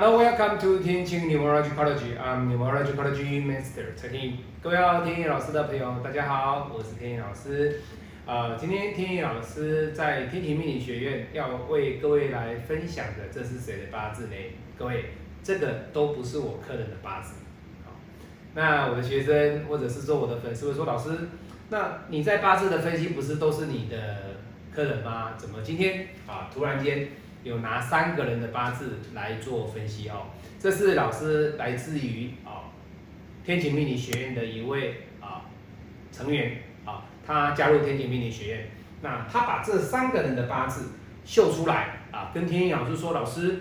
Hello, welcome to 天晴 Numerology College. I'm Numerology College Master 陈天宇。各位好，天宇老师的朋友，大家好，我是天宇老师。呃，今天天宇老师在天晴命理学院要为各位来分享的，这是谁的八字呢？各位，这个都不是我客人的八字。好，那我的学生或者是说我的粉丝会说，老师，那你在八字的分析不是都是你的客人吗？怎么今天啊突然间？有拿三个人的八字来做分析哦，这是老师来自于啊天晴命理学院的一位啊成员啊，他加入天晴命理学院，那他把这三个人的八字秀出来啊，跟天意老师说，老师，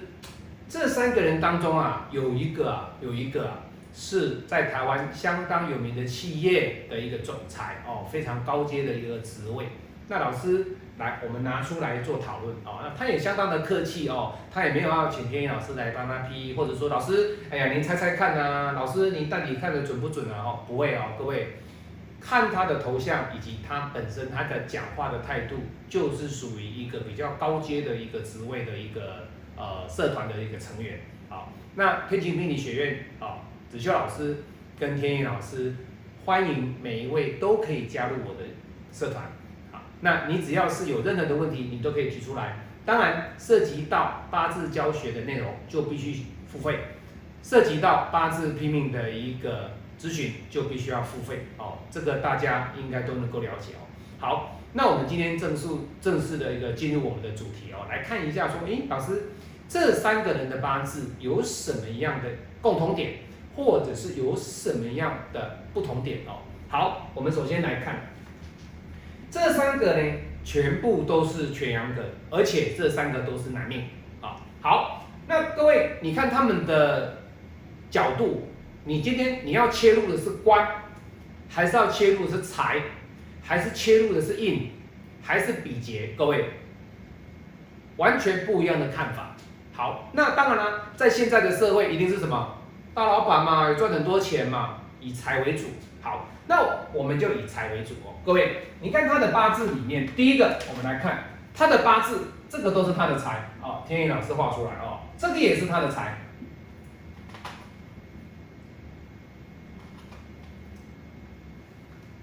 这三个人当中啊，有一个啊，有一个啊，是在台湾相当有名的企业的一个总裁哦，非常高阶的一个职位，那老师。来，我们拿出来做讨论哦。那他也相当的客气哦，他也没有要请天意老师来帮他批，或者说老师，哎呀，您猜猜看呐，老师您到底看的准不准啊？哦，不会哦，各位，看他的头像以及他本身他的讲话的态度，就是属于一个比较高阶的一个职位的一个呃社团的一个成员啊。那天晴命理学院啊，子修老师跟天意老师，欢迎每一位都可以加入我的社团。那你只要是有任何的问题，你都可以提出来。当然，涉及到八字教学的内容就必须付费；涉及到八字拼命的一个咨询，就必须要付费哦。这个大家应该都能够了解哦。好，那我们今天正式正式的一个进入我们的主题哦，来看一下说，诶，老师，这三个人的八字有什么样的共同点，或者是有什么样的不同点哦？好，我们首先来看。这三个呢，全部都是全阳的，而且这三个都是男命啊。好，那各位，你看他们的角度，你今天你要切入的是官，还是要切入的是财，还是切入的是印，还是比劫？各位，完全不一样的看法。好，那当然了，在现在的社会，一定是什么大老板嘛，赚很多钱嘛，以财为主。好。那我们就以财为主哦，各位，你看他的八字里面，第一个我们来看他的八字，这个都是他的财哦，天意老师画出来哦，这个也是他的财。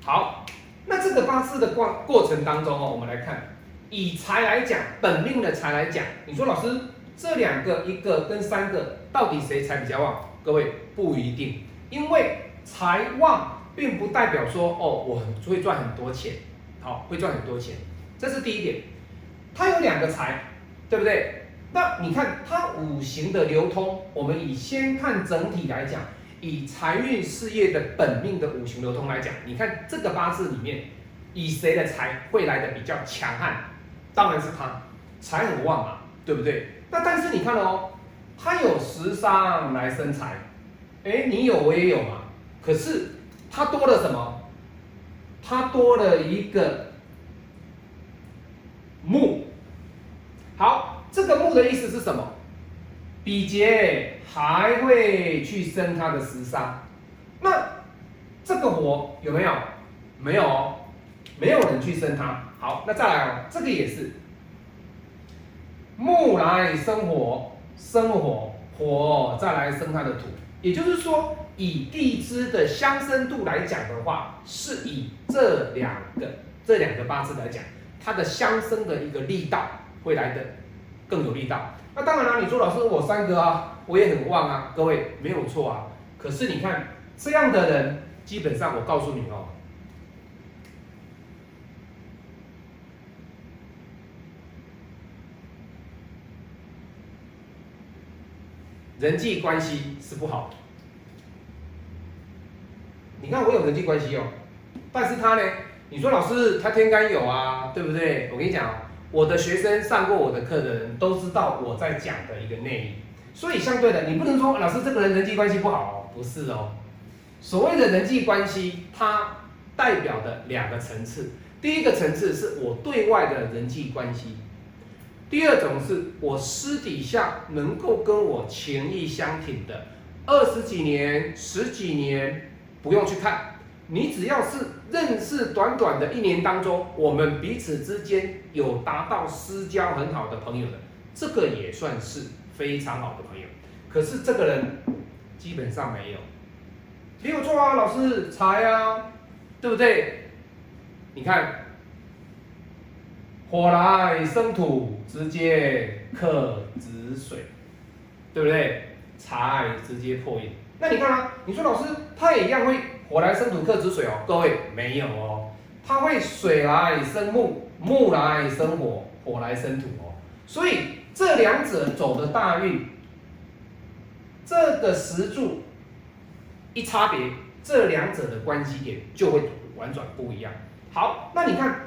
好，那这个八字的过过程当中哦，我们来看，以财来讲，本命的财来讲，你说老师这两个一个跟三个到底谁财比较旺？各位不一定，因为财旺。并不代表说哦，我会赚很多钱，好，会赚很多钱，这是第一点。它有两个财，对不对？那你看它五行的流通，我们以先看整体来讲，以财运事业的本命的五行流通来讲，你看这个八字里面，以谁的财会来的比较强悍？当然是他，财很旺嘛，对不对？那但是你看哦，他有食伤来生财，哎，你有我也有嘛，可是。它多了什么？它多了一个木。好，这个木的意思是什么？比劫还会去生它的食伤。那这个火有没有？没有哦，没有人去生它。好，那再来哦，这个也是木来生火，生火火再来生它的土。也就是说。以地支的相生度来讲的话，是以这两个这两个八字来讲，它的相生的一个力道会来的更有力道。那当然了，你说老师我三个啊，我也很旺啊，各位没有错啊。可是你看这样的人，基本上我告诉你哦，人际关系是不好的。你看我有人际关系哦，但是他呢？你说老师他天干有啊，对不对？我跟你讲，我的学生上过我的课的人都知道我在讲的一个内容，所以相对的，你不能说老师这个人人际关系不好哦，不是哦。所谓的人际关系，它代表的两个层次，第一个层次是我对外的人际关系，第二种是我私底下能够跟我情义相挺的，二十几年、十几年。不用去看，你只要是认识短短的一年当中，我们彼此之间有达到私交很好的朋友的，这个也算是非常好的朋友。可是这个人基本上没有，没有错啊，老师财啊，对不对？你看，火来生土，直接克子水，对不对？财直接破印。那你看啊，你说老师他也一样会火来生土克子水哦？各位没有哦，他会水来生木，木来生火，火来生土哦。所以这两者走的大运。这个石柱一差别，这两者的关系点就会婉转不一样。好，那你看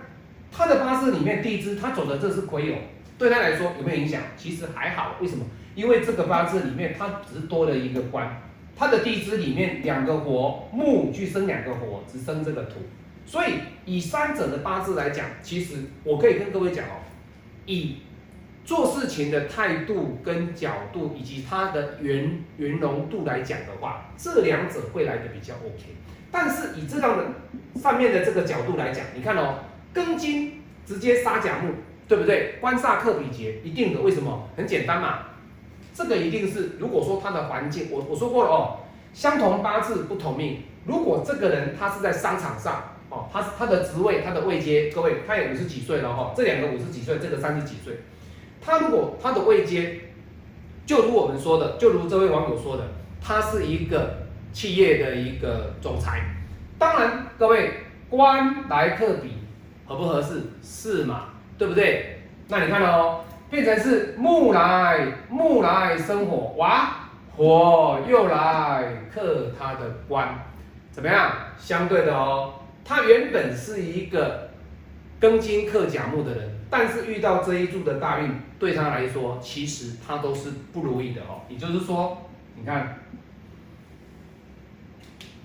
他的八字里面地支，他走的这是癸酉，对他来说有没有影响？其实还好，为什么？因为这个八字里面它只是多了一个官，它的地支里面两个火木去生两个火，只生这个土，所以以三者的八字来讲，其实我可以跟各位讲哦，以。做事情的态度跟角度，以及它的圆圆融度来讲的话，这两者会来的比较 OK。但是以这样的上面的这个角度来讲，你看哦，庚金直接杀甲木，对不对？官煞克比劫，一定的。为什么？很简单嘛，这个一定是如果说他的环境，我我说过了哦，相同八字不同命。如果这个人他是在商场上哦，他他的职位他的位阶，各位他也五十几岁了哈，这两个五十几岁，这个三十几岁。他如果他的位阶，就如我们说的，就如这位网友说的，他是一个企业的一个总裁。当然，各位官来克比合不合适？是嘛？对不对？那你看哦，变成是木来木来生火，哇，火又来克他的官，怎么样？相对的哦，他原本是一个庚金克甲木的人。但是遇到这一柱的大运，对他来说，其实他都是不如意的哦。也就是说，你看，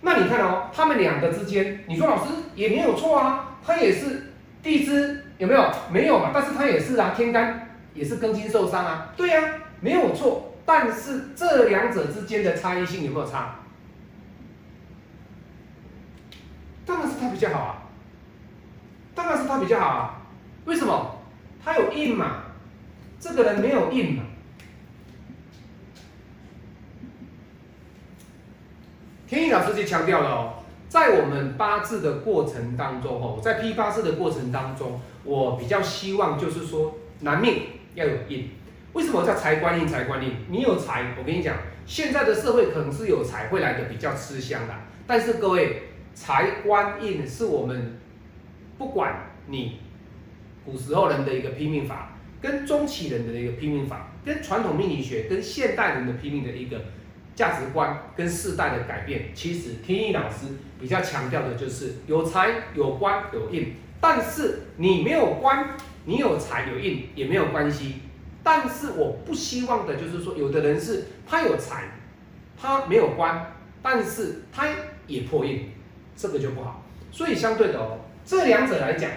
那你看哦，他们两个之间，你说老师也没有错啊，他也是地支有没有？没有嘛，但是他也是啊，天干也是根筋受伤啊，对呀，没有错。但是这两者之间的差异性有没有差？当然是他比较好啊，当然是他比较好啊。为什么？他有印嘛？这个人没有印嘛？天意老师就强调了哦，在我们八字的过程当中哦，在批八字的过程当中，我比较希望就是说，男命要有印。为什么叫财官印？财官印，你有财，我跟你讲，现在的社会可能是有财会来的比较吃香的。但是各位，财官印是我们不管你。古时候人的一个拼命法，跟中期人的一个拼命法，跟传统命理学，跟现代人的拼命的一个价值观跟世代的改变，其实天意老师比较强调的就是有财有官有印，但是你没有官，你有财有印也没有关系。但是我不希望的就是说，有的人是他有财，他没有官，但是他也破印，这个就不好。所以相对的哦，这两者来讲。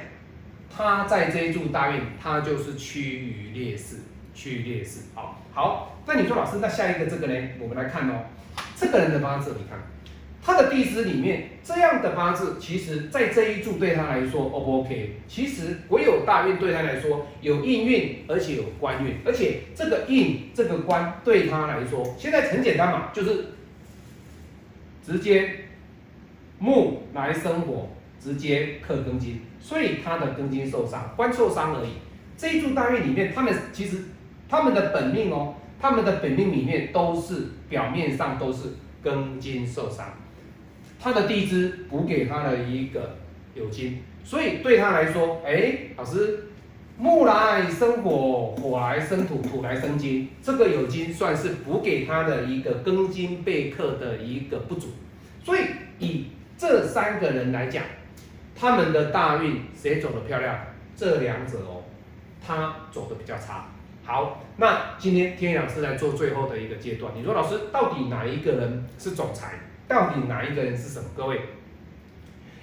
他在这一柱大运，他就是趋于劣势，趋于劣势。好，好，那你说老师，那下一个这个呢？我们来看哦，这个人的八字，你看他的地支里面这样的八字，其实在这一柱对他来说，O 不 OK？其实癸酉大运对他来说有印运，而且有官运，而且这个印这个官对他来说，现在很简单嘛，就是直接木来生火，直接克庚金。所以他的庚金受伤，官受伤而已。这一柱大运里面，他们其实他们的本命哦，他们的本命里面都是表面上都是庚金受伤，他的地支补给他的一个有金，所以对他来说，哎，老师，木来生火，火来生土，土来生金，这个有金算是补给他的一个庚金被克的一个不足。所以以这三个人来讲。他们的大运谁走的漂亮？这两者哦，他走的比较差。好，那今天天野老师来做最后的一个阶段。你说老师，到底哪一个人是总裁？到底哪一个人是什么？各位，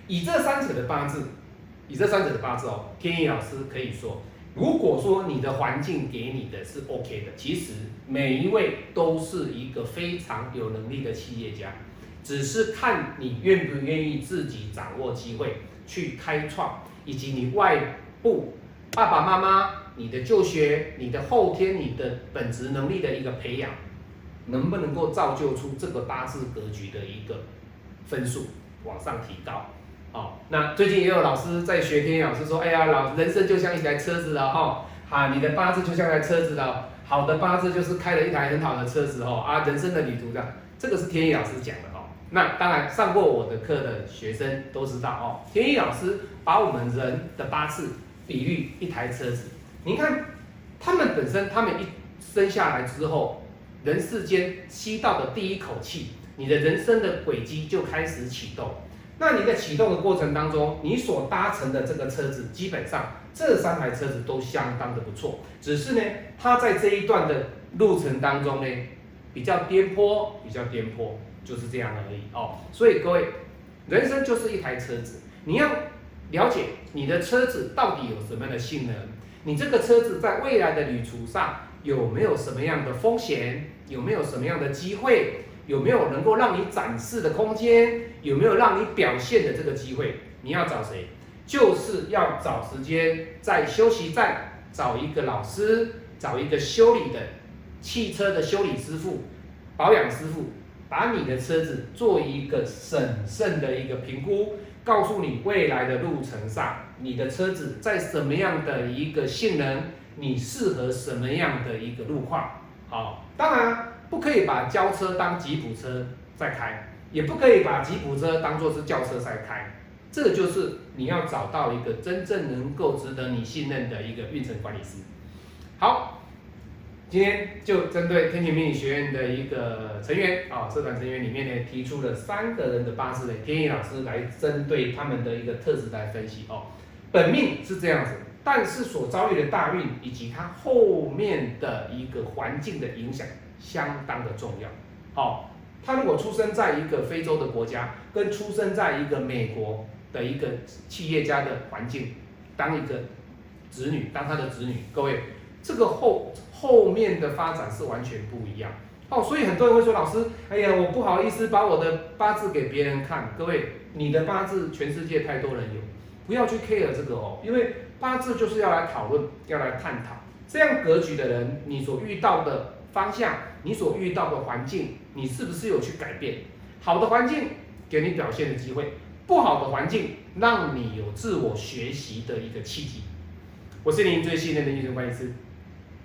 以这三者的八字，以这三者的八字哦，天野老师可以说，如果说你的环境给你的是 OK 的，其实每一位都是一个非常有能力的企业家，只是看你愿不愿意自己掌握机会。去开创，以及你外部爸爸妈妈、你的就学、你的后天、你的本职能力的一个培养，能不能够造就出这个八字格局的一个分数往上提高。好，那最近也有老师在学，天老师说，哎呀，老人生就像一台车子了哈，啊，你的八字就像台车子了，好的八字就是开了一台很好的车子哦，啊，人生的旅途这样，这个是天意老师讲的哦。那当然上过我的课的学生都知道哦，天意老师把我们人的八字比喻一台车子，你看他们本身，他们一生下来之后，人世间吸到的第一口气，你的人生的轨迹就开始启动。那你在启动的过程当中，你所搭乘的这个车子，基本上这三台车子都相当的不错。只是呢，它在这一段的路程当中呢，比较颠簸，比较颠簸，就是这样而已哦。所以各位，人生就是一台车子，你要了解你的车子到底有什么样的性能，你这个车子在未来的旅途上有没有什么样的风险，有没有什么样的机会。有没有能够让你展示的空间？有没有让你表现的这个机会？你要找谁？就是要找时间在休息站找一个老师，找一个修理的汽车的修理师傅、保养师傅，把你的车子做一个审慎的一个评估，告诉你未来的路程上，你的车子在什么样的一个性能，你适合什么样的一个路况？好，当然。不可以把轿车当吉普车在开，也不可以把吉普车当做是轿车在开，这就是你要找到一个真正能够值得你信任的一个运程管理师。好，今天就针对天晴命理学院的一个成员啊，社团成员里面呢，提出了三个人的八字的天意老师来针对他们的一个特质来分析哦。本命是这样子，但是所遭遇的大运以及他后面的一个环境的影响。相当的重要，好，他如果出生在一个非洲的国家，跟出生在一个美国的一个企业家的环境，当一个子女，当他的子女，各位，这个后后面的发展是完全不一样，哦，所以很多人会说，老师，哎呀，我不好意思把我的八字给别人看，各位，你的八字全世界太多人有，不要去 care 这个哦，因为八字就是要来讨论，要来探讨，这样格局的人，你所遇到的。方向，你所遇到的环境，你是不是有去改变？好的环境给你表现的机会，不好的环境让你有自我学习的一个契机。我是您最信任的运程管理师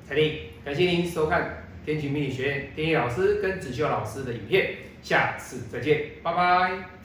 彩玲，感谢您收看天晴命理学院天意老师跟子修老师的影片，下次再见，拜拜。